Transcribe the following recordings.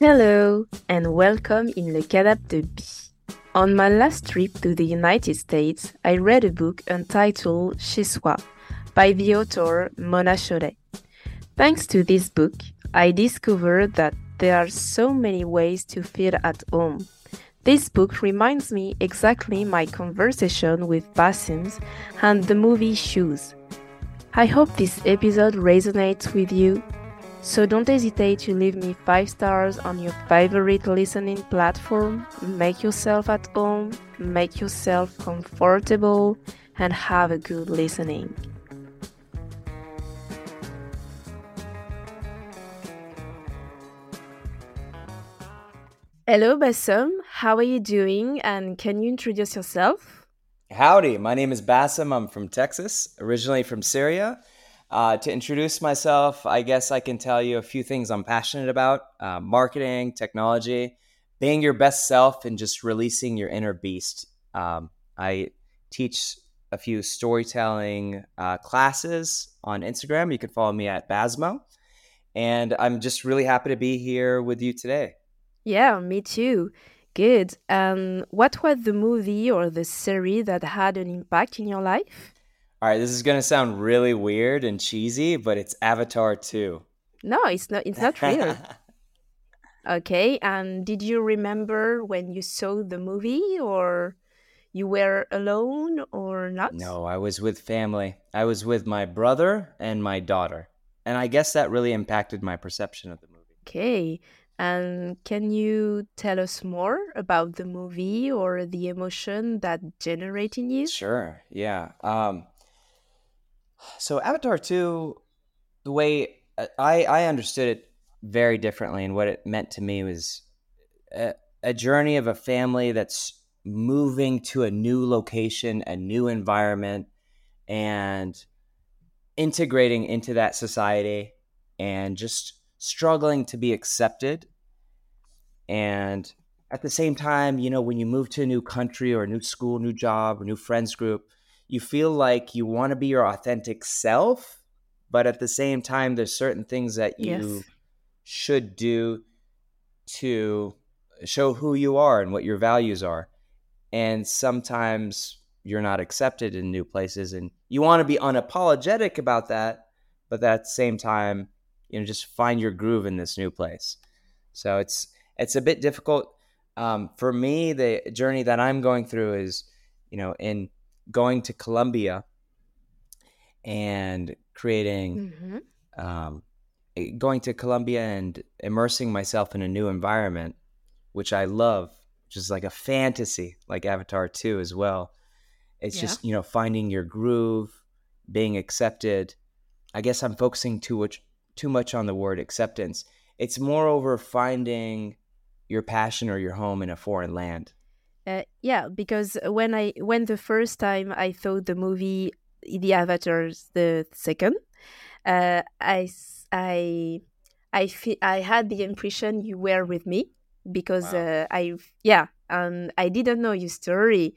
Hello, and welcome in Le Cadap de Bee. On my last trip to the United States, I read a book entitled Soi by the author Mona Chollet. Thanks to this book, I discovered that there are so many ways to feel at home. This book reminds me exactly my conversation with Basim's and the movie Shoes. I hope this episode resonates with you. So don't hesitate to leave me 5 stars on your favorite listening platform. Make yourself at home, make yourself comfortable, and have a good listening. Hello, Basim. How are you doing? And can you introduce yourself? Howdy, my name is Basim. I'm from Texas, originally from Syria. Uh, to introduce myself, I guess I can tell you a few things I'm passionate about uh, marketing, technology, being your best self, and just releasing your inner beast. Um, I teach a few storytelling uh, classes on Instagram. You can follow me at Basmo. And I'm just really happy to be here with you today. Yeah, me too. Good. Um, what was the movie or the series that had an impact in your life? All right, this is going to sound really weird and cheesy, but it's Avatar 2. No, it's not it's not real. okay, and did you remember when you saw the movie or you were alone or not? No, I was with family. I was with my brother and my daughter. And I guess that really impacted my perception of the movie. Okay. And can you tell us more about the movie or the emotion that generated in you? Sure. Yeah. Um, so Avatar 2, the way uh, I, I understood it very differently, and what it meant to me was a, a journey of a family that's moving to a new location, a new environment, and integrating into that society and just struggling to be accepted. And at the same time, you know, when you move to a new country or a new school, new job, or new friends group, you feel like you want to be your authentic self, but at the same time, there's certain things that you yes. should do to show who you are and what your values are. And sometimes you're not accepted in new places and you want to be unapologetic about that, but at the same time, you know, just find your groove in this new place. So it's it's a bit difficult. Um, for me, the journey that I'm going through is, you know, in going to Colombia and creating, mm-hmm. um, going to Colombia and immersing myself in a new environment, which I love, which is like a fantasy, like Avatar 2 as well. It's yeah. just, you know, finding your groove, being accepted. I guess I'm focusing too much, too much on the word acceptance. It's moreover finding your passion or your home in a foreign land. Uh, yeah, because when I when the first time I thought the movie The Avatars the second, uh, I I I fe- I had the impression you were with me because wow. uh, I yeah and I didn't know your story,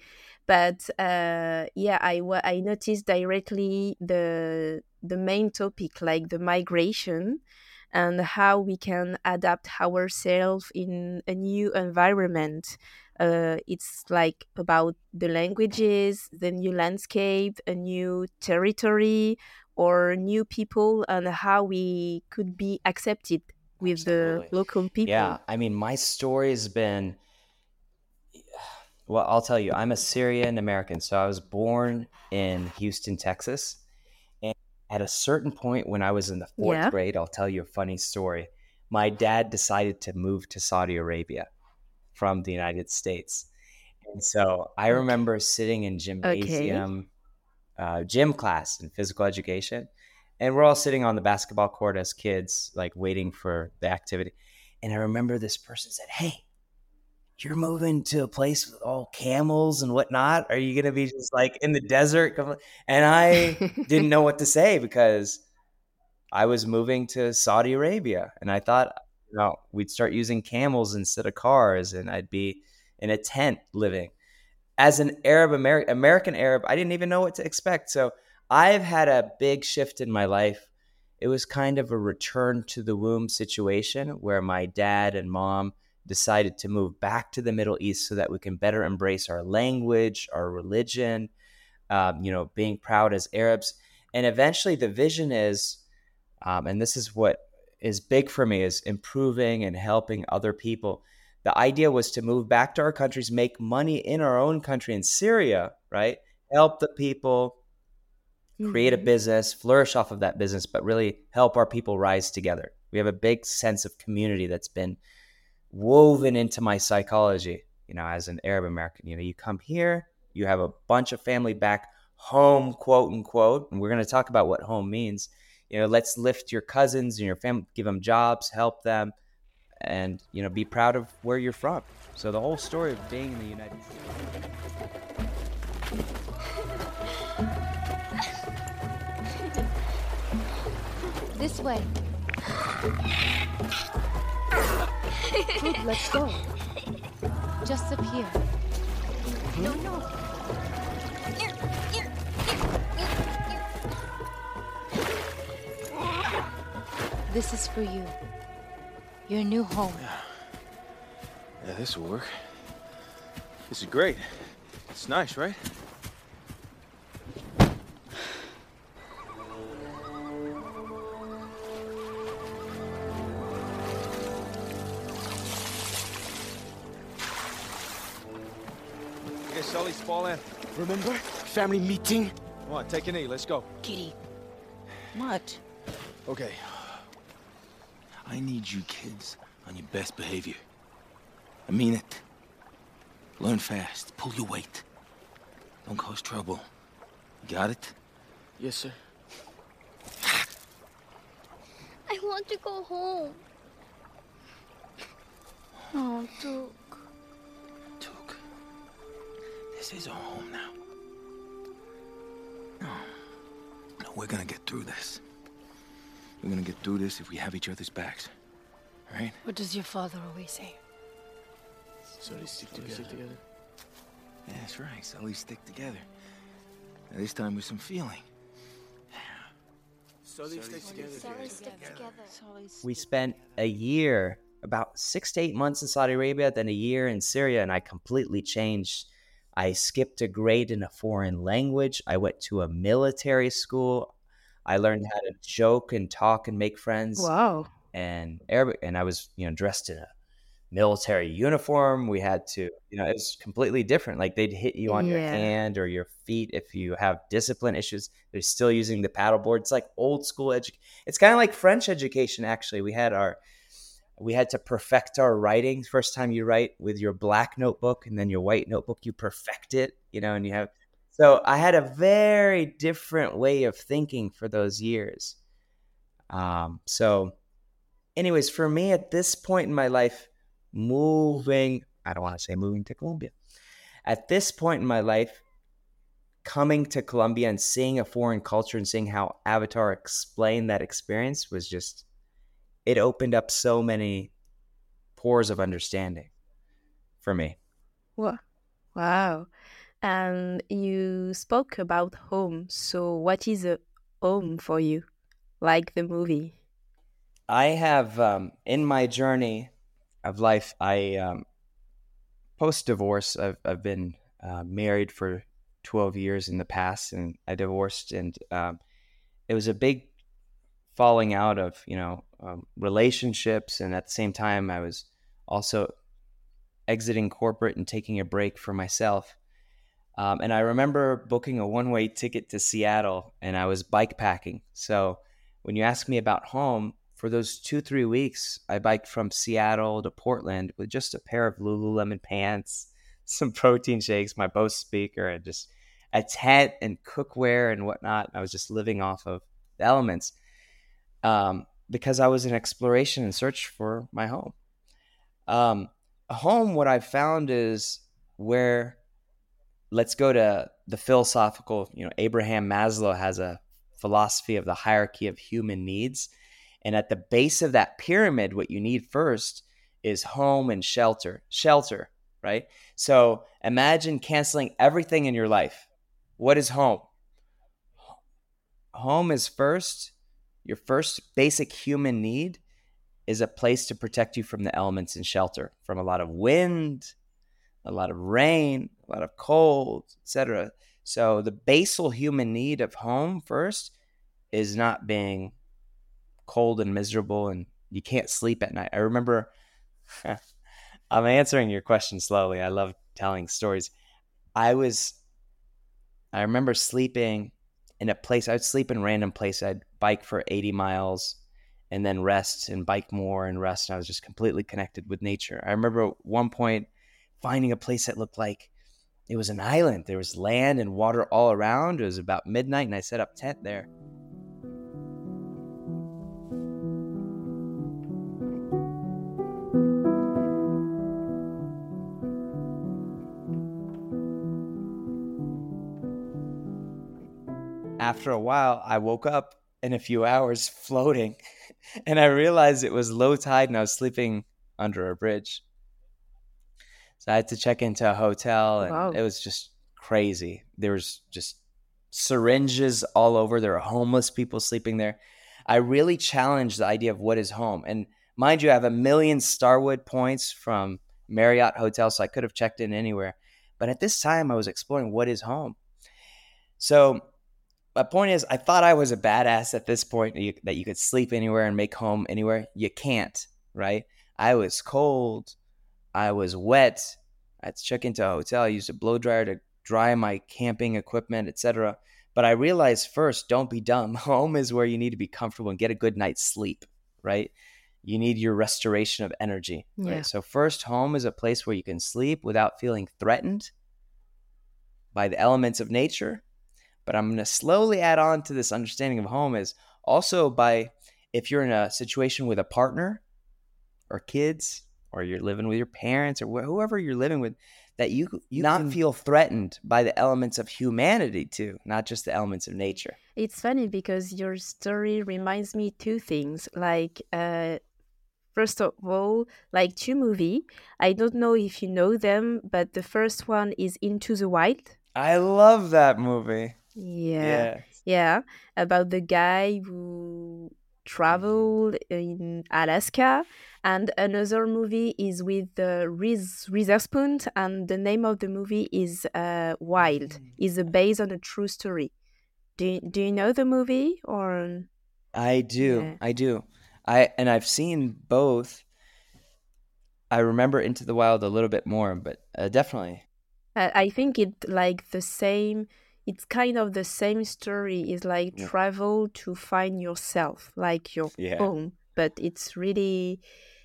but uh, yeah I I noticed directly the the main topic like the migration and how we can adapt ourselves in a new environment uh, it's like about the languages, the new landscape, a new territory, or new people, and how we could be accepted with Absolutely. the local people. Yeah, I mean, my story has been. Well, I'll tell you, I'm a Syrian American. So I was born in Houston, Texas. And at a certain point when I was in the fourth yeah. grade, I'll tell you a funny story. My dad decided to move to Saudi Arabia from the United States. And so I remember sitting in gymnasium, okay. uh, gym class in physical education, and we're all sitting on the basketball court as kids, like waiting for the activity. And I remember this person said, Hey, you're moving to a place with all camels and whatnot. Are you going to be just like in the desert? And I didn't know what to say because I was moving to Saudi Arabia. And I thought, you know, we'd start using camels instead of cars, and I'd be in a tent living. As an Arab American American Arab, I didn't even know what to expect. So I've had a big shift in my life it was kind of a return to the womb situation where my dad and mom decided to move back to the Middle East so that we can better embrace our language, our religion, um, you know, being proud as Arabs. And eventually, the vision is, um, and this is what is big for me, is improving and helping other people. The idea was to move back to our countries, make money in our own country in Syria, right? Help the people, create a Mhm. business, flourish off of that business, but really help our people rise together. We have a big sense of community that's been woven into my psychology, you know, as an Arab American. You know, you come here, you have a bunch of family back home, quote unquote, and we're going to talk about what home means. You know, let's lift your cousins and your family, give them jobs, help them, and, you know, be proud of where you're from. So the whole story of being in the United States. This way. Good, let's go. Just up here. Mm-hmm. No, no. This is for you. Your new home. Yeah, yeah this will work. This is great. It's nice, right? Okay, Sully, fall in. Remember? Family meeting? Come on, take a knee. Let's go. Kitty. What? Okay. I need you kids on your best behavior. I mean it. Learn fast. Pull your weight. Don't cause trouble. Got it? Yes, sir. I want to go home. Oh, Duke. Tuk. This is our home now. No. No, we're gonna get through this. We're gonna get through this if we have each other's backs. Right? What does your father always say? Sullys stick together. Stick together. Yeah, that's right. So we stick together. Now, this time with some feeling. Sullys stick together. Sully, stick together. we spent a year about six to eight months in saudi arabia then a year in syria and i completely changed i skipped a grade in a foreign language i went to a military school i learned how to joke and talk and make friends Wow. and arabic and i was you know dressed in a military uniform. We had to you know it was completely different. Like they'd hit you on your hand or your feet if you have discipline issues. They're still using the paddleboard it's like old school education. it's kind of like french education actually. We had our we had to perfect our writing. First time you write with your black notebook and then your white notebook you perfect it you know and you have so i had a very different way of thinking for those years um, so anyways for me at this point in my life moving i don't want to say moving to colombia at this point in my life coming to colombia and seeing a foreign culture and seeing how avatar explained that experience was just it opened up so many pores of understanding for me Wow. Wow. And you spoke about home. So, what is a home for you? Like the movie? I have um, in my journey of life, I um, post divorce, I've, I've been uh, married for 12 years in the past and I divorced, and um, it was a big falling out of, you know, um, relationships. And at the same time, I was also exiting corporate and taking a break for myself. Um, and I remember booking a one way ticket to Seattle and I was bike packing. So when you ask me about home, for those two, three weeks, I biked from Seattle to Portland with just a pair of Lululemon pants, some protein shakes, my Bose speaker, and just a tent and cookware and whatnot. I was just living off of the elements um, because I was in exploration and search for my home. Um, home, what I've found is where let's go to the philosophical, you know, Abraham Maslow has a philosophy of the hierarchy of human needs. And at the base of that pyramid, what you need first is home and shelter. Shelter, right? So imagine canceling everything in your life. What is home? Home is first your first basic human need is a place to protect you from the elements and shelter from a lot of wind, a lot of rain, a lot of cold, etc. So the basal human need of home first is not being cold and miserable and you can't sleep at night. I remember I'm answering your question slowly. I love telling stories. I was I remember sleeping in a place I'd sleep in random place. I'd bike for 80 miles and then rest and bike more and rest. And I was just completely connected with nature. I remember one point finding a place that looked like it was an island. There was land and water all around. It was about midnight and I set up tent there. After a while, I woke up in a few hours floating and I realized it was low tide and I was sleeping under a bridge. So I had to check into a hotel and Wow. it was just crazy. There was just syringes all over. There were homeless people sleeping there. I really challenged the idea of what is home. And mind you, I have a million Starwood points from Marriott Hotel, so I could have checked in anywhere. But at this time, I was exploring what is home. So my point is, I thought I was a badass at this point that you, that you could sleep anywhere and make home anywhere. You can't, right? I was cold. I was wet. I had to check into a hotel. I used a blow dryer to dry my camping equipment, etc. But I realized first, don't be dumb. Home is where you need to be comfortable and get a good night's sleep, right? You need your restoration of energy. Yeah. Right? So first, home is a place where you can sleep without feeling threatened by the elements of nature. But I'm going to slowly add on to this understanding of home is also by if you're in a situation with a partner or kids or you're living with your parents or wh- whoever you're living with that you you not can- feel threatened by the elements of humanity too not just the elements of nature It's funny because your story reminds me two things. Like, uh, first of all, like two movie. I don't know if you know them, but the first one is Into the Wild. i love that movie Yeah, yeah, about the guy who traveled in Alaska, and another movie is with the Reese Witherspoon, and the name of the movie is uh, Wild. is based on a true story. Do you, do you know the movie or? i do Yeah. i do i and i've seen both i remember into the wild a little bit more but uh, definitely I I think it like the same. It's kind of the same story. It's like Yeah. travel to find yourself, like your Yeah. home. But it's really,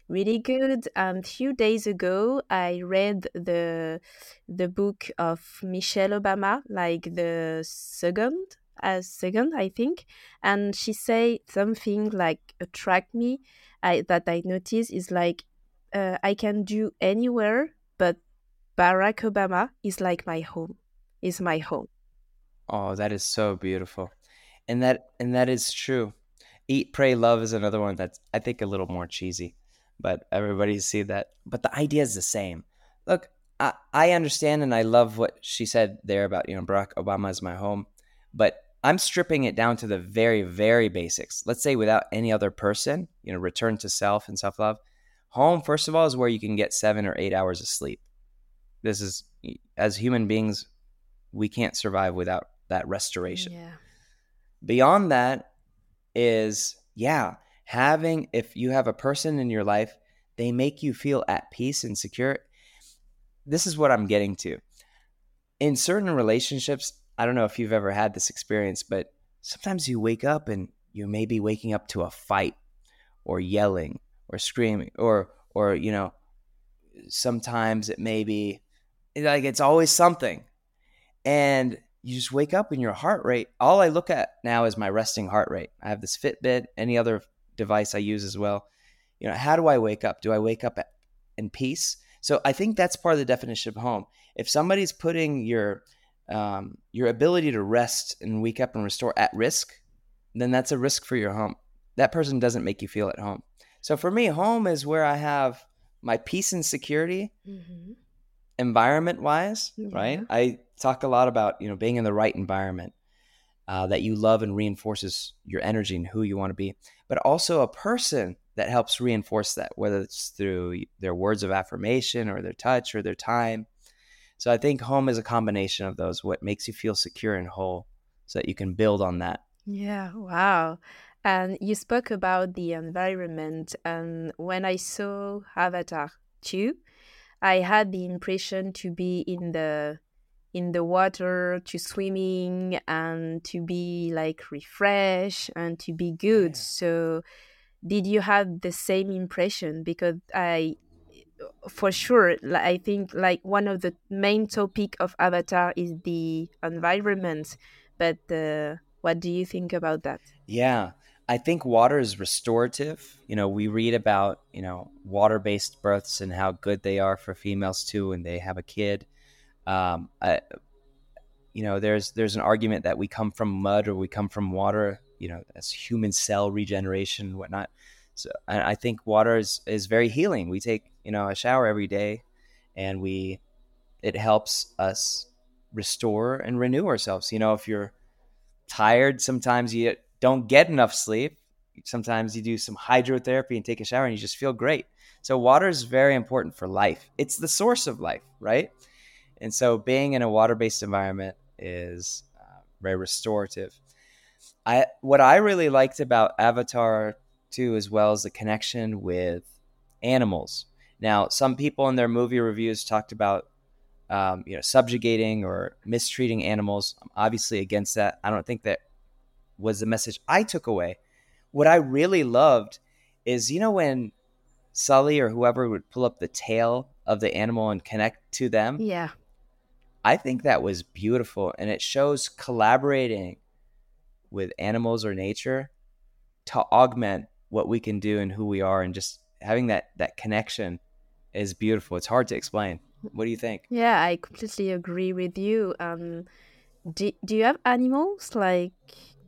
really good. And few days ago, I read the the book of Michelle Obama, like the second, as second, I think. And she say something like attract me. I that I notice is like uh, I can do anywhere, but Barack Obama is like my home. Is my home. Oh that is so beautiful. And that and that is true. Eat pray love is another one that's i think a little more cheesy but everybody see that. But the idea is the same. Look I, I understand and i love what she said there about you know barack obama is my home but i'm stripping it down to the very very basics. Let's say without any other person you know return to self and self-love home first of all is where you can get seven or eight hours of sleep. This is as human beings we can't survive without that restoration. Yeah. beyond that is yeah having if you have a person in your life they make you feel at peace and secure. This is what i'm getting to. In certain relationships i don't know if you've ever had this experience but sometimes you wake up and you may be waking up to a fight or yelling or screaming or or you know sometimes it may be like it's always something. And you just wake up and your heart rate all i look at now is my resting heart rate. I have this fitbit any other device i use as well. You know how do i wake up? Do i wake up in peace? So i think that's part of the definition of home. If somebody's putting your um, your ability to rest and wake up and restore at risk then that's a risk for your home. That person doesn't make you feel at home. So for me home is where i have my peace and security Mhm. environment wise right? I talk a lot about you know being in the right environment uh, that you love and reinforces your energy and who you want to be, but also a person that helps reinforce that, whether it's through their words of affirmation or their touch or their time. So I think home is a combination of those, what makes you feel secure and whole, so that you can build on that. Yeah, wow. And you spoke about the environment. And when I saw Avatar 2, I had the impression to be in the in the water, to swimming and to be like refreshed and to be good. Yeah. So did you have the same impression? Because I for sure i think like one of the main topic of avatar is the environment but uh, what do you think about that yeah I think water is restorative. You know, we read about, you know, water based births and how good they are for females too when they have a kid. Um, I, you know, there's there's an argument that we come from mud or we come from water, you know, as human cell regeneration and whatnot. So I, I think water is, is very healing. We take, you know, a shower every day and we it helps us restore and renew ourselves. You know, if you're tired, sometimes you don't get enough sleep, sometimes you do some hydrotherapy and take a shower and you just feel great. So, water is very important for life. It's the source of life, right? And so, being in a water based environment is uh, very restorative. I what I really liked about Avatar 2, as well as the connection with animals. Now, some people in their movie reviews talked about um, you know subjugating or mistreating animals. I'm obviously against that. I don't think that was the message I took away. What I really loved is, you know, when Sully or whoever would pull up the tail of the animal and connect to them. Yeah. I think that was beautiful. And it shows collaborating with animals or nature to augment what we can do and who we are and just having that that connection is beautiful. It's hard to explain. What do you think? Yeah, I completely agree with you. Um do, do you have animals like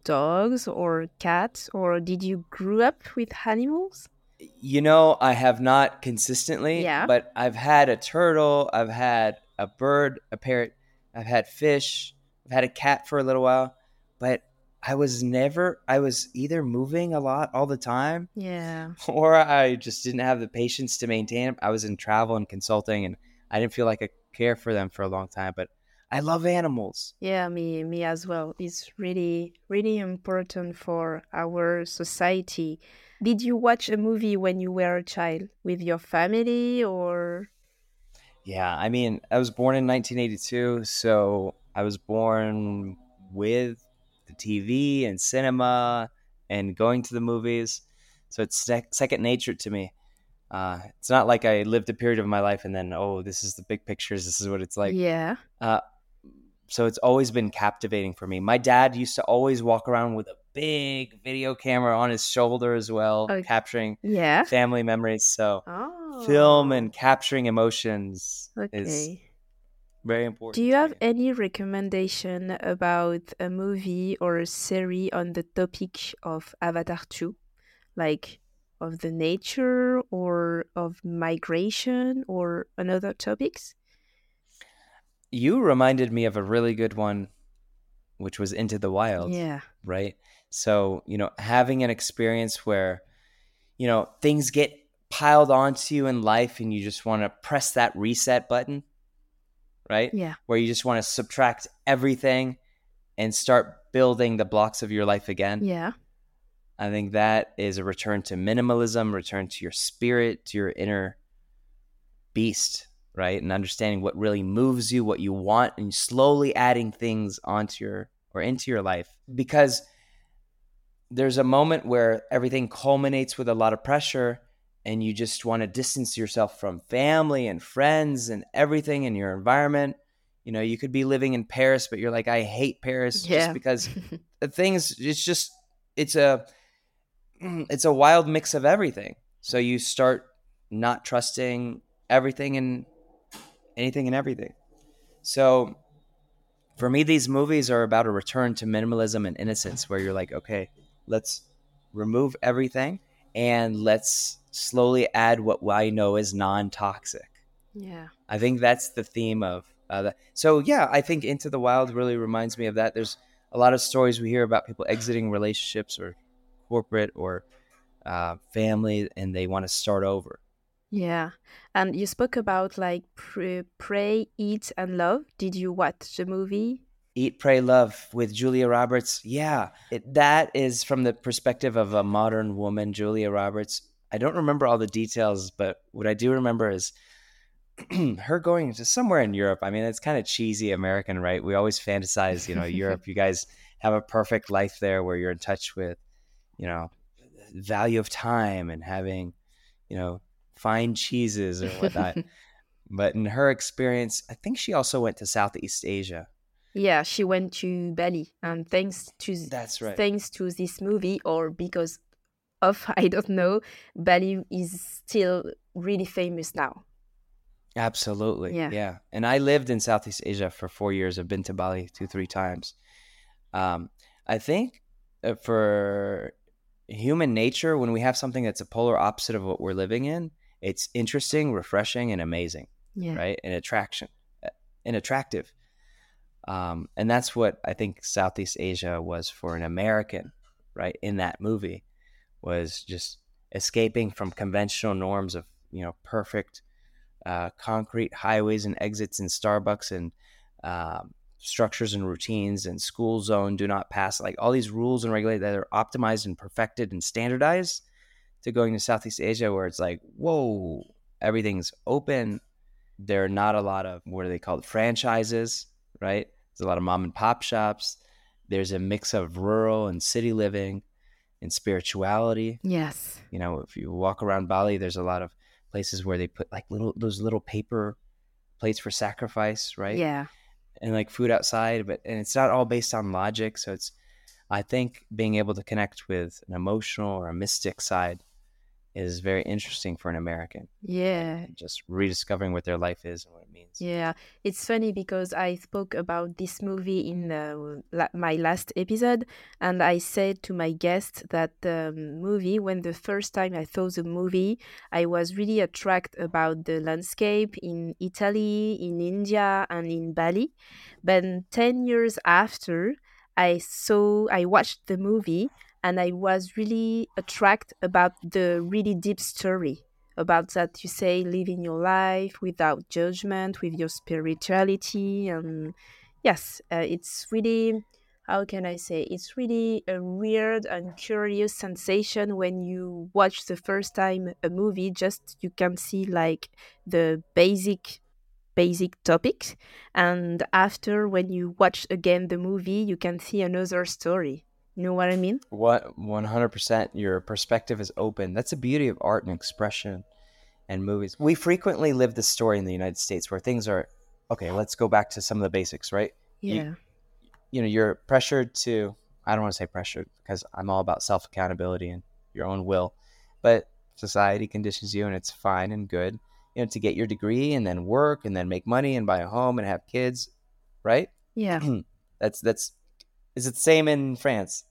dogs or cats, or did you grew up with animals? You know, I have not consistently, yeah. but I've had a turtle, I've had a bird, a parrot, I've had fish, I've had a cat for a little while, but I was never, I was either moving a lot all the time. Yeah. Or I just didn't have the patience to maintain I was in travel and consulting and I didn't feel like I care for them for a long time. But I love animals. Yeah, me me as well. It's really really important for our society. Did you watch a movie when you were a child with your family or Yeah, I mean, I was born in 1982, so I was born with the TV and cinema and going to the movies. So it's sec- second nature to me. Uh, it's not like I lived a period of my life and then, oh, this is the big pictures. This is what it's like. Yeah. Uh, so it's always been captivating for me. My dad used to always walk around with a big video camera on his shoulder as well, okay. capturing yeah. family memories. So oh. film and oh. capturing emotions okay. is very important. Do you have any recommendation about a movie or a series on the topic of Avatar 2? Like of the nature or of migration or another topics? you reminded me of a really good one, which was Into the Wild. Yeah. Right. So, you know, having an experience where, you know, things get piled onto you in life and you just want to press that reset button, right? Yeah. Where you just want to subtract everything and start building the blocks of your life again. Yeah. I think that is a return to minimalism, return to your spirit, to your inner beast, right? And understanding what really moves you, what you want, and slowly adding things onto your or into your life. Because there's a moment where everything culminates with a lot of pressure and you just want to distance yourself from family and friends and everything in your environment. You know, you could be living in Paris, but you're like, I hate Paris yeah. just because the things, it's just, it's a, it's a wild mix of everything. So you start not trusting everything and anything and everything. So for me, these movies are about a return to minimalism and innocence where you're like, okay, let's remove everything and let's slowly add what I know is non toxic. Yeah. I think that's the theme of uh, that. So, yeah, I think Into the Wild really reminds me of that. There's a lot of stories we hear about people exiting relationships or corporate or uh, family and they want to start over. Yeah. And you spoke about like pr- pray, eat, and love. Did you watch the movie? Eat, Pray, Love with Julia Roberts. Yeah, it, that is from the perspective of a modern woman, Julia Roberts. I don't remember all the details, but what I do remember is her going to somewhere in Europe. I mean, it's kind of cheesy American, right? We always fantasize, you know, Europe. You guys have a perfect life there where you're in touch with, you know, value of time and having, you know, fine cheeses or whatnot. but in her experience, I think she also went to Southeast Asia. Yeah, she went to Bali, and thanks to That's right. thanks to this movie, or because of I don't know, Bali is still really famous now. Absolutely. Yeah. Yeah. And I lived in Southeast Asia for four years. I've been to Bali two, three times. Um, I think uh, for human nature, when we have something that's a polar opposite of what we're living in, it's interesting, refreshing, and amazing, Yeah. right? And attraction uh, and attractive. Um, and that's what I think Southeast Asia was for an American, right? In that movie, was just escaping from conventional norms of you know perfect uh, concrete highways and exits and Starbucks and um, structures and routines and school zone do not pass like all these rules and regulations that are optimized and perfected and standardized to going to Southeast Asia where it's like whoa everything's open there are not a lot of what are they called franchises right there's a lot of mom and pop shops there's a mix of rural and city living and spirituality Yes. you know, if you walk around Bali, there's a lot of places where they put like little those little paper plates for sacrifice, right? Yeah. And like food outside, but and it's not all based on logic. So it's I think being able to connect with an emotional or a mystic side is very interesting for an American. Yeah. Just rediscovering what their life is and what it means. Yeah, it's funny because I spoke about this movie in uh, la- my last episode, and I said to my guest that the movie, when the first time I saw the movie, I was really attracted about the landscape in Italy, in India, and in Bali. But 10 years after, I saw, I watched the movie, and I was really attracted about the really deep story about that you say living your life without judgment with your spirituality and yes uh, it's really how can i say it's really a weird and curious sensation when you watch the first time a movie just you can see like the basic basic topics and after when you watch again the movie you can see another story you know what i mean What 100% your perspective is open. That's the beauty of art and expression and movies. We frequently live this story in the United States where things are okay, let's go back to some of the basics, right? You- yeah you know you're pressured to i don't want to say pressured because i'm all about self accountability and your own will but society conditions you and it's fine and good you know to get your degree and then work and then make money and buy a home and have kids right yeah that's that's is it the same in france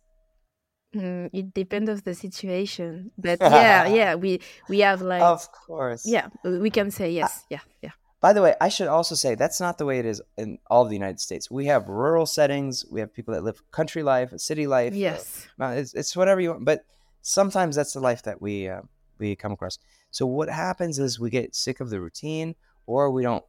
Mm, it depends of the situation, but yeah, yeah, we we have like of course yeah, we can say yes, yeah, yeah, By the way, I should also say that's not the way it is in all of the United States. We have rural settings. We have people that live country life, city life. uh, yes, Uh, it's, it's whatever you want, but sometimes that's the life that we uh, we come across. So what happens is we get sick of the routine, or we don't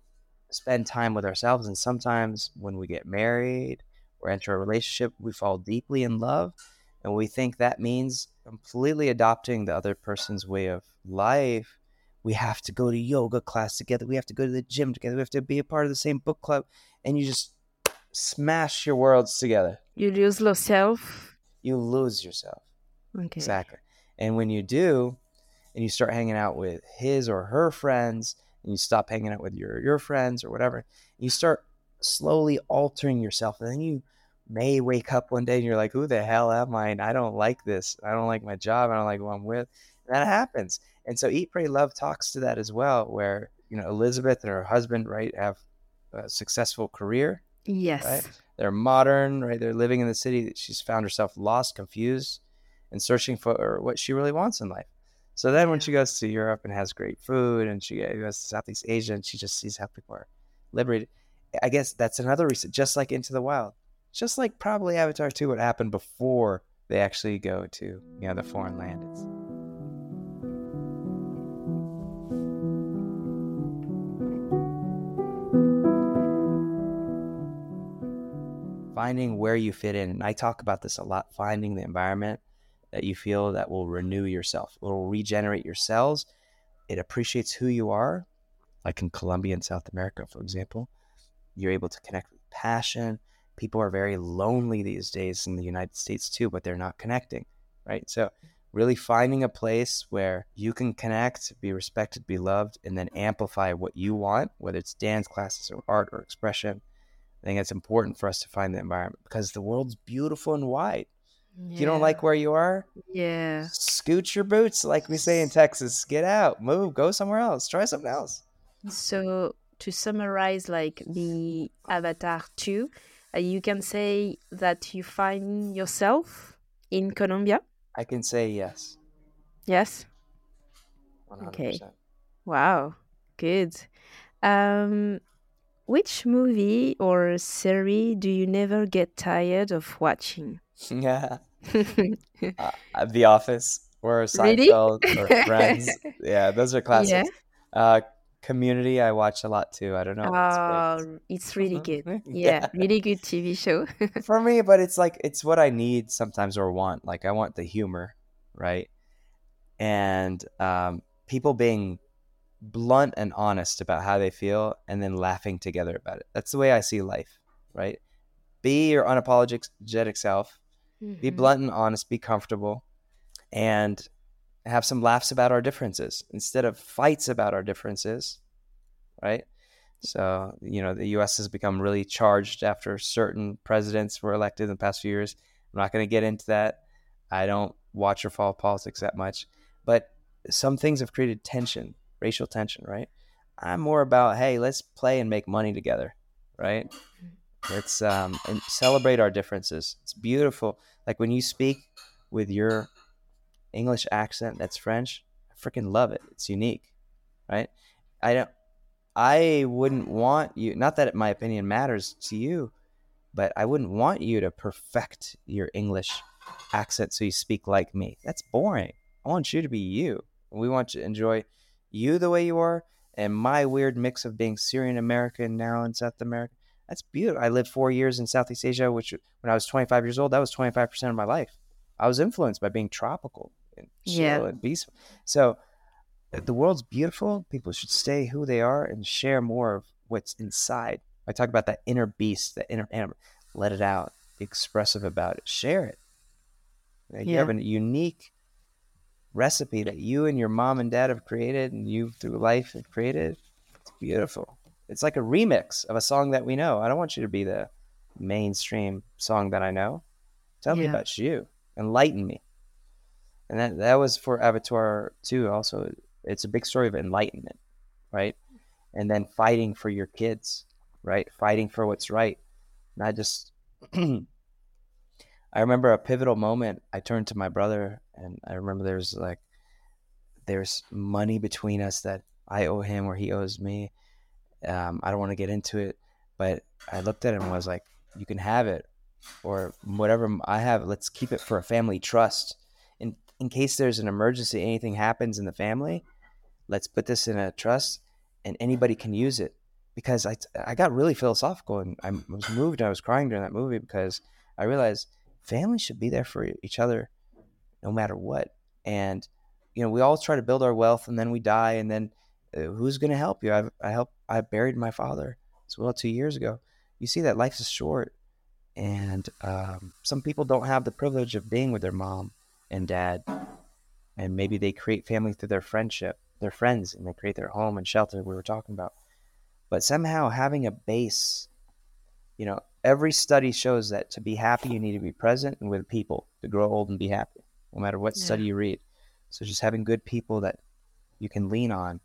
spend time with ourselves. And sometimes when we get married or enter a relationship, we fall deeply in love, and we think that means completely adopting the other person's way of life. We have to go to yoga class together. We have to go to the gym together. We have to be a part of the same book club, and you just smash your worlds together. you lose yourself. You lose yourself. Okay, Exactly. And when you do, and you start hanging out with his or her friends, and you stop hanging out with your your friends or whatever, you start slowly altering yourself, and then you may wake up one day and you're like, "Who the hell am I? And I don't like this. I don't like my job. I don't like who I'm with." And that happens. And so, Eat, Pray, Love talks to that as well, where you know Elizabeth and her husband, right, have a successful career, yes, right? They're modern, right? They're living in the city. She's found herself lost, confused, and searching for what she really wants in life. So then, when she goes to Europe and has great food, and she uh, goes to Southeast Asia and she just sees how people are liberated, I guess that's another reason. Just like Into the Wild, just like probably Avatar 2 would happen before they actually go to you know the foreign land. It's, finding where you fit in. And I talk about this a lot finding the environment that you feel that will renew yourself, will regenerate your cells. It appreciates who you are, like in Colombia and South America, for example. You're able to connect with passion. People are very lonely these days in the United States too, but they're not connecting, right? So, really finding a place where you can connect, be respected, be loved, and then amplify what you want, whether it's dance classes or art or expression I think it's important for us to find the environment because the world's beautiful and wide. If you don't like where you are, yeah, scoot your boots, like we say in Texas. Get out, move, go somewhere else, try something else. So to summarize, like the Avatar two, uh, you can say that you find yourself in Colombia. I can say yes. Yes. 100%. Okay. Wow, good. Um, which movie or series do you never get tired of watching? yeah. Uh, uh, the Office or Really? Or Friends. yeah, those are classics. Yeah. Uh, Community, I watch a lot too. I don't know. if it's. Oh, it's really good. Yeah. Yeah, really good TV show. for me but it's like it's what i need sometimes or want like i want the humor right and um, people being blunt and honest about how they feel and then laughing together about it that's the way i see life right be your unapologetic self be Mhm. blunt and honest be comfortable and have some laughs about our differences instead of fights about our differences right? So you know the us has become really charged after certain presidents were elected in the past few years. I'm not going to get into that. I don't watch or follow politics that much but some things have created tension racial tension right? I'm more about hey let's play and make money together right? Let's um, celebrate our differences. It's beautiful. Like when you speak with your english accent that's french i freaking love it. It's unique right? I don't i wouldn't want you not that my opinion matters to you but i wouldn't want you to perfect your english accent so you speak like me. That's boring. I want you to be you. We want to enjoy you the way you are and my weird mix of being syrian american now in south america. That's beautiful. I lived four years in southeast asia which when i was 25 years old that was 25% of my life. I was influenced by being tropical and chill Yeah. and peaceful so uh, the world's beautiful. People should stay who they are and share more of what's inside. I talk about that inner beast, that inner animal. Let it out. Be expressive about it. Share it. Like, You have a unique recipe that you and your mom and dad have created, and you through life have created. It's beautiful. It's like a remix of a song that we know. I don't want you to be the mainstream song that I know. Tell me about you. Enlighten me. And that that was for Avatar 2. Also, it's a big story of enlightenment, right? And then fighting for your kids, right? Fighting for what's right, not just. I remember a pivotal moment. I turned to my brother, and I remember there's like, there's money between us that I owe him or he owes me. Um, I don't want to get into it, but I looked at him and was like, "You can have it, or whatever I have. Let's keep it for a family trust." In case there's an emergency, anything happens in the family, let's put this in a trust, and anybody can use it. Because I I got really philosophical and I was moved. I was crying during that movie because I realized families should be there for each other, no matter what. And you know, we all try to build our wealth, and then we die, and then uh, who's going to help you? I I help. I buried my father as well two years ago. You see that life is short, and um, some people don't have the privilege of being with their mom and dad and maybe they create family through their friendship their friends and they create their home and shelter we were talking about. But somehow having a base you know every study shows that to be happy you need to be present and with people to grow old and be happy no matter what study you read. So just having good people that you can lean on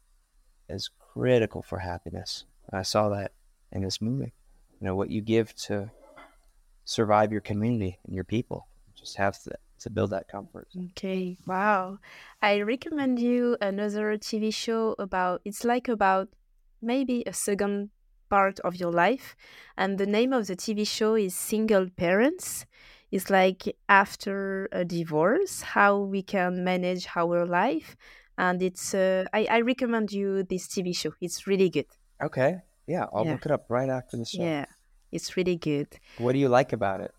is critical for happiness. And i saw that in this movie. You know what you give to survive your community and your people. Just have to, build that comfort Okay, wow. I recommend you another TV show about it's like about maybe a second part of your life. And the name of the TV show is Single Parents. It's like after a divorce, how we can manage our life. And it's uh, I, I recommend you this TV show. It's really good. Okay. Yeah, I'll Yeah. look it up right after the show. Yeah, it's really good. What do you like about it?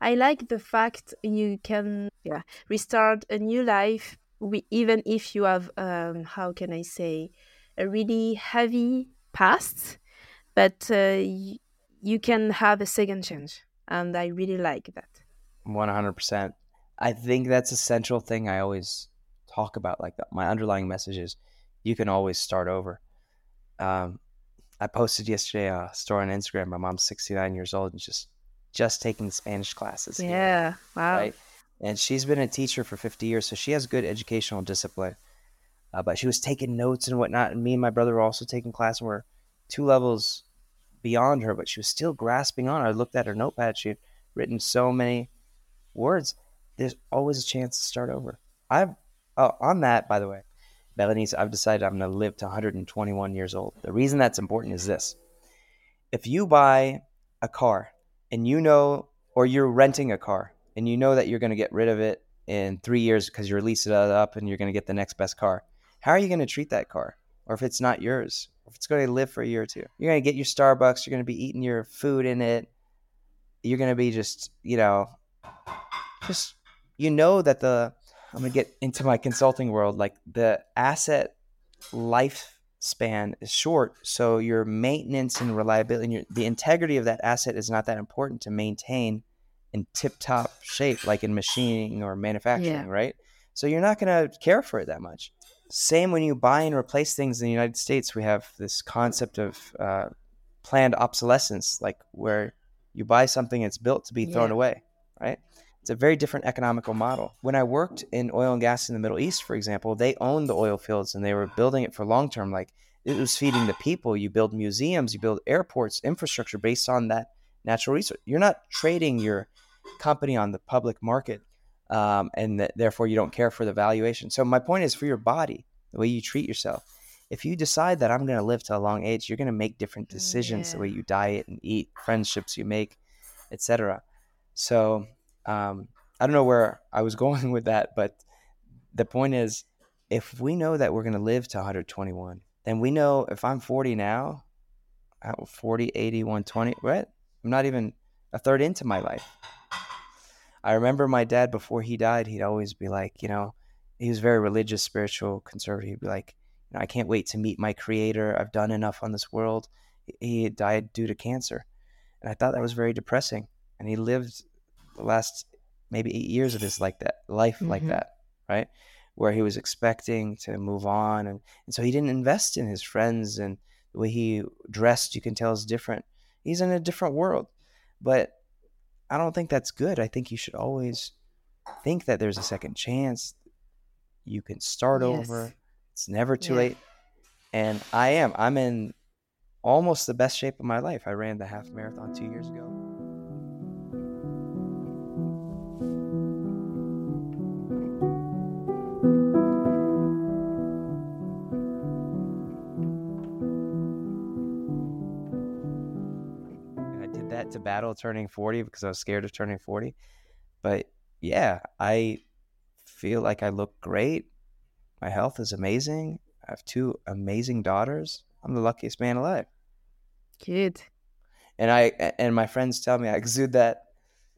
I like the fact you can yeah restart a new life we, even if you have um, how can I say a really heavy past, but uh, y- you can have a second chance, and I really like that. One hundred percent. I think that's a central thing I always talk about. Like my underlying message is, you can always start over. Um, I posted yesterday a story on Instagram. My mom's sixty nine years old and just just taking Spanish classes. here, Yeah, wow. right? And she's been a teacher for fifty years, so she has good educational discipline. Uh, but she was taking notes and whatnot, and me and my brother were also taking class, and we're two levels beyond her, but she was still grasping on. I looked at her notepad; she had written so many words. There's always a chance to start over. I've oh, on that, by the way, Berenice, I've decided I'm going to live to 121 years old. The reason that's important is this: if you buy a car and you know, or you're renting a car and you know that you're going to get rid of it in three years because you're leasing it up and you're going to get the next best car, how are you going to treat that car? Or if it's not yours, if it's going to live for a year or two, you're going to get your Starbucks, you're going to be eating your food in it, you're going to be just, you know, just, you know, that the, I'm going to get into my consulting world, like the asset lifespan is short. So your maintenance and reliability and your, the integrity of that asset is not that important to maintain in tip top shape, like in machining or manufacturing, Yeah. right? So you're not going to care for it that much. Same when you buy and replace things in the United States, we have this concept of uh, planned obsolescence, like where you buy something it's built to be thrown Yeah. away, right? It's a very different economical model. When I worked in oil and gas in the Middle East, for example, they owned the oil fields and they were building it for long term. Like it was feeding the people. You build museums, you build airports, infrastructure based on that natural resource. You're not trading your company on the public market, um, and th- therefore you don't care for the valuation. So my point is for your body, the way you treat yourself. If you decide that I'm going to live to a long age, you're going to make different decisions the way you diet and eat, friendships you make, etc. So um, I don't know where I was going with that, but the point is, if we know that we're going to live to 121, then we know if I'm 40 now, uh, 40, 80, 120, right? I'm not even a third into my life. I remember my dad before he died, he'd always be like, you know, he was very religious, spiritual, conservative. He'd be like, you know, I can't wait to meet my creator. I've done enough on this world. He died due to cancer. And I thought that was very depressing. And he lived the last maybe eight years of his like that life like Mhm. that, right? Where he was expecting to move on and, and so he didn't invest in his friends and the way he dressed you can tell is different. He's in a different world. But I don't think that's good. I think you should always think that there's a second chance. You can start Yes. over. It's never too Yeah. late. And I am. I'm in almost the best shape of my life. I ran the half marathon two years ago. Battle turning 40 because I was scared of turning 40. But yeah, I feel like I look great. My health is amazing. I have two amazing daughters. I'm the luckiest man alive. Good. And I and my friends tell me I exude that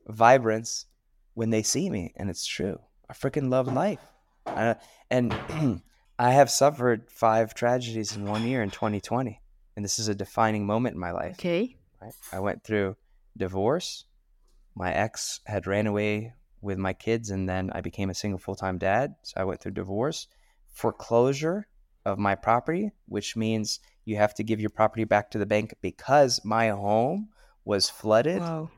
vibrance when they see me, and it's true. I freaking love life. Uh, and I have suffered five tragedies in one year in 2020, and this is a defining moment in my life. Okay. Right? I went through divorce. My ex had ran away with my kids, and then I became a single full time dad. So I went through divorce, foreclosure of my property, which means you have to give your property back to the bank because my home was flooded, Wow.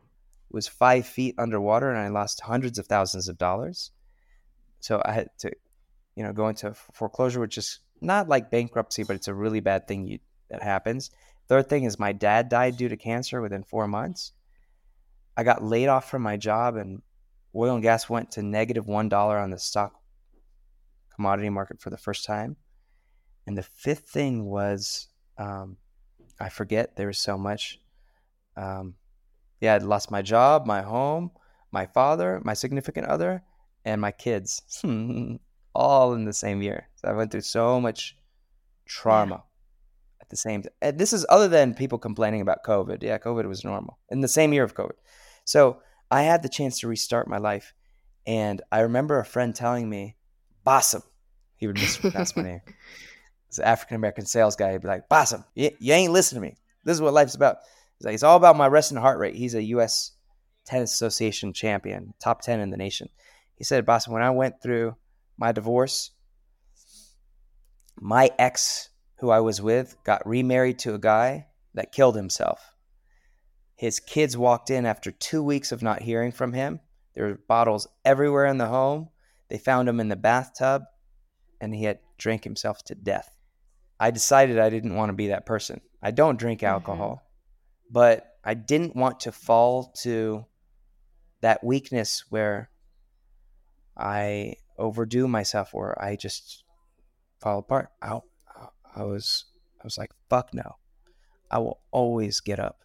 was five feet underwater, and I lost hundreds of thousands of dollars. So I had to, you know, go into foreclosure, which is not like bankruptcy, but it's a really bad thing you, that happens. Third thing is my dad died due to cancer within four months. I got laid off from my job, and oil and gas went to negative one dollar on the stock commodity market for the first time. And the fifth thing was um, I forget there was so much. Um, yeah, I'd lost my job, my home, my father, my significant other, and my kids, all in the same year. So I went through so much trauma at the same time. And this is other than people complaining about COVID. Yeah, COVID was normal in the same year of COVID. So I had the chance to restart my life. And I remember a friend telling me, Bassem, he would mispronounce my name. An African American sales guy. He'd be like, Bassem, you, you ain't listening to me. This is what life's about. He's like, it's all about my resting heart rate. He's a U.S. Tennis Association champion, top 10 in the nation. He said, Bassem, when I went through my divorce, my ex, who I was with, got remarried to a guy that killed himself. His kids walked in after two weeks of not hearing from him. There were bottles everywhere in the home. They found him in the bathtub, and he had drank himself to death. I decided I didn't want to be that person. I don't drink alcohol, mm-hmm. but I didn't want to fall to that weakness where I overdo myself or I just fall apart. I, I was I was like, fuck no. I will always get up.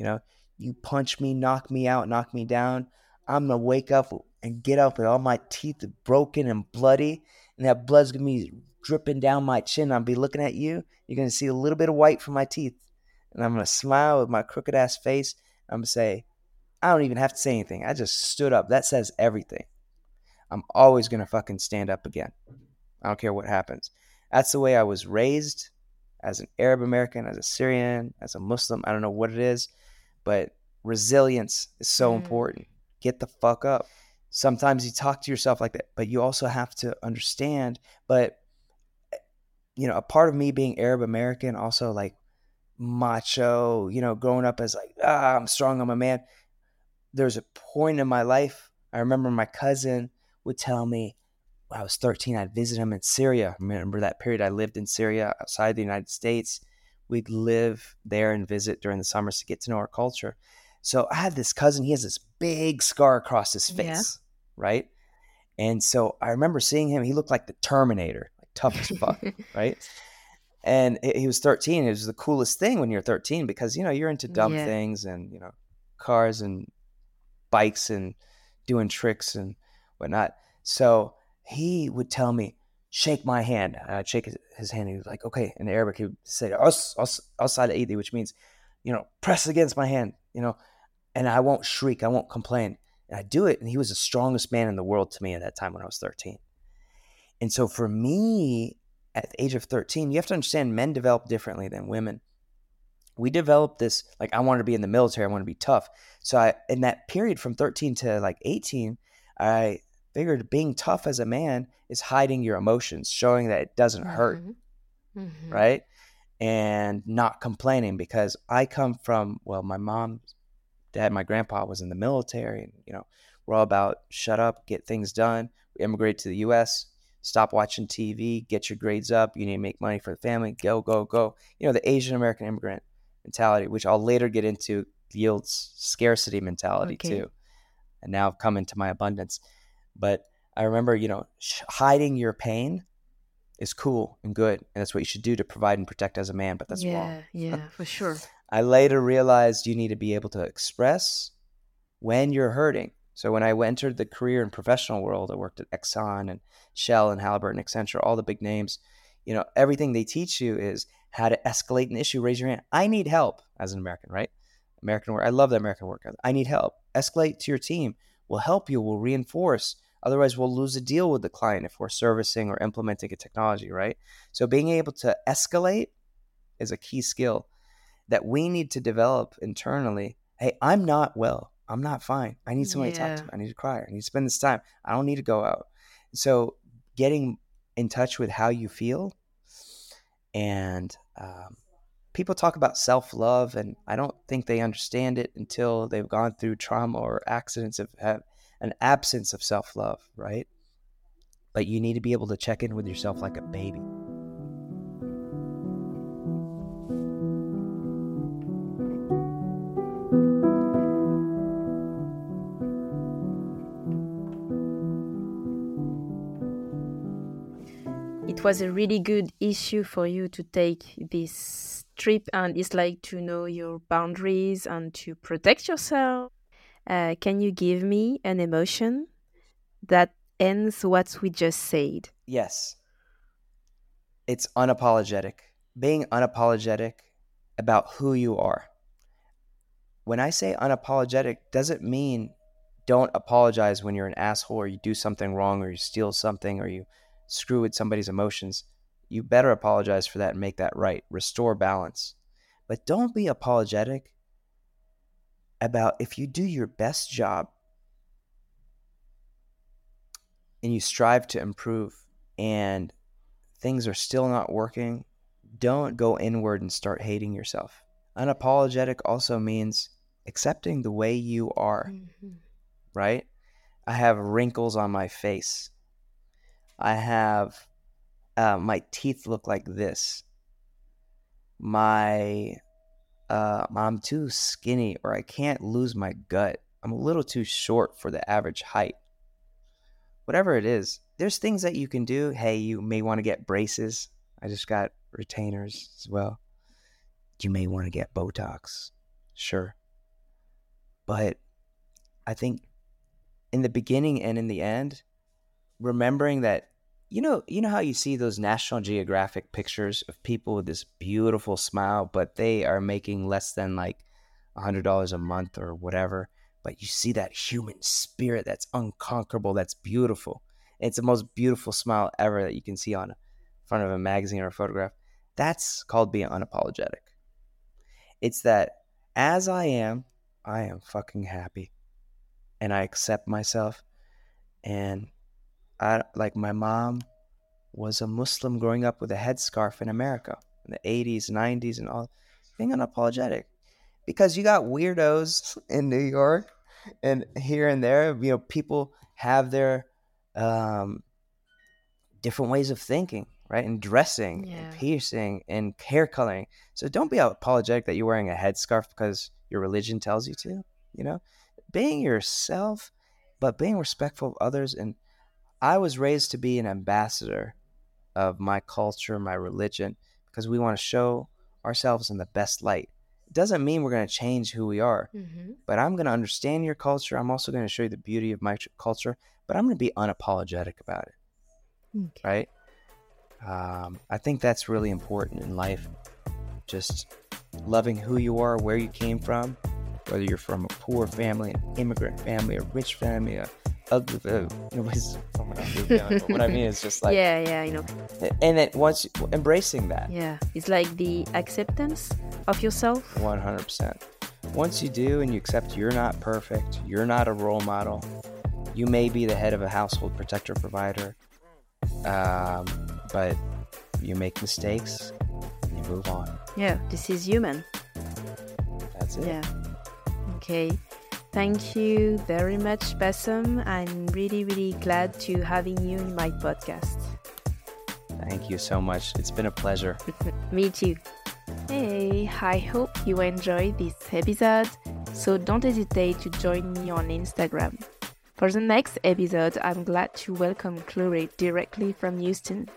You know, you punch me, knock me out, knock me down. I'm gonna wake up and get up with all my teeth broken and bloody, and that blood's gonna be dripping down my chin. I'll be looking at you. You're gonna see a little bit of white from my teeth, and I'm gonna smile with my crooked ass face. I'm gonna say, I don't even have to say anything. I just stood up. That says everything. I'm always gonna fucking stand up again. I don't care what happens. That's the way I was raised as an Arab American, as a Syrian, as a Muslim. I don't know what it is, but resilience is so mm. important. Get the fuck up. Sometimes you talk to yourself like that, but you also have to understand. But, you know, a part of me being Arab American, also like macho, you know, growing up as like, ah, I'm strong, I'm a man. There's a point in my life, I remember my cousin would tell me, when I was 13, I'd visit him in Syria. I remember that period I lived in Syria outside the United States. We'd live there and visit during the summers to get to know our culture. So I had this cousin, he has this big scar across his face, yeah. right? And so I remember seeing him, he looked like the Terminator, like tough as fuck, right? And he was 13. It was the coolest thing when you're 13 because, you know, you're into dumb yeah. things and, you know, cars and bikes and doing tricks and whatnot. So he would tell me, shake my hand. I'd shake his, hand. He was like, okay. In Arabic, he would say, us, outside Eidi, which means, you know, press against my hand, you know, and I won't shriek. I won't complain. And I do it. And he was the strongest man in the world to me at that time when I was 13. And so for me, at the age of 13, you have to understand men develop differently than women. We developed this, like, I wanted to be in the military. I want to be tough. So I, in that period from 13 to like 18, I figured being tough as a man is hiding your emotions, showing that it doesn't mm-hmm. hurt, mm-hmm. right? And not complaining because I come from, well, my mom, dad, my grandpa was in the military, and, you know, we're all about shut up, get things done. We immigrated to the US, stop watching TV, get your grades up. You need to make money for the family, go, go, go. You know, the Asian American immigrant mentality, which I'll later get into, yields scarcity mentality okay. too. And now I've come into my abundance. But I remember, you know, sh- hiding your pain is cool and good, and that's what you should do to provide and protect as a man. But that's yeah, wrong. Yeah, for sure. I later realized you need to be able to express when you're hurting. So when I entered the career and professional world, I worked at Exxon and Shell and Halliburton, Accenture, all the big names. You know, everything they teach you is how to escalate an issue. Raise your hand. I need help as an American, right? American work. I love the American work. I need help. Escalate to your team We'll help you, We'll reinforce. Otherwise, we'll lose a deal with the client if we're servicing or implementing a technology, right? So, being able to escalate is a key skill that we need to develop internally. Hey, I'm not well. I'm not fine. I need somebody yeah. to talk to. I need to cry. I need to spend this time. I don't need to go out. So, getting in touch with how you feel and um, people talk about self love, and I don't think they understand it until they've gone through trauma or accidents of have an absence of self love, right? But you need to be able to check in with yourself like a baby. it was a really good issue for you to take this trip and it's like to know your boundaries and to protect yourself. Uh, can you give me an emotion that ends what we just said? Yes. It's unapologetic. Being unapologetic about who you are. When I say unapologetic, doesn't mean don't apologize when you're an asshole or you do something wrong or you steal something or you screw with somebody's emotions. You better apologize for that and make that right. Restore balance. But don't be apologetic about if you do your best job and you strive to improve and things are still not working, don't go inward and start hating yourself. Unapologetic also means accepting the way you are, mm-hmm. right? I have wrinkles on my face. I have uh, my teeth look like this. My uh, I'm too skinny, or I can't lose my gut. I'm a little too short for the average height. Whatever it is, there's things that you can do. Hey, you may want to get braces. I just got retainers as well. You may want to get Botox. Sure. But I think in the beginning and in the end, remembering that you know you know how you see those national geographic pictures of people with this beautiful smile but they are making less than like hundred dollars a month or whatever but you see that human spirit that's unconquerable that's beautiful. It's the most beautiful smile ever that you can see on front of a magazine or a photograph. That's called being unapologetic. It's that as i am i am fucking happy and i accept myself and I like my mom was a Muslim growing up with a headscarf in America in the 80s, 90s, and all. Being unapologetic because you got weirdos in New York and here and there. You know, people have their um, different ways of thinking, right? And dressing, yeah. and piercing, and hair coloring. So don't be apologetic that you're wearing a headscarf because your religion tells you to. You know, being yourself, but being respectful of others and I was raised to be an ambassador of my culture, my religion, because we want to show ourselves in the best light. It doesn't mean we're going to change who we are, mm-hmm. but I'm going to understand your culture. I'm also going to show you the beauty of my culture, but I'm going to be unapologetic about it. Okay. Right? Um, I think that's really important in life. Just loving who you are, where you came from, whether you're from a poor family, an immigrant family, a rich family, a Uh, nobody's what I mean is just like yeah, yeah, you know. And then once embracing that, yeah, it's like the acceptance of yourself. One hundred percent. Once you do and you accept you're not perfect, you're not a role model. You may be the head of a household protector provider, um, but you make mistakes and you move on. Yeah, this is human. That's it. Yeah. Okay. Thank you very much, Basim. I'm really, really glad to having you in my podcast. Thank you so much. It's been a pleasure. Me too. Hey, I hope you enjoyed this episode, so don't hesitate to join me on Instagram. For the next episode, I'm glad to welcome Chloe directly from Houston.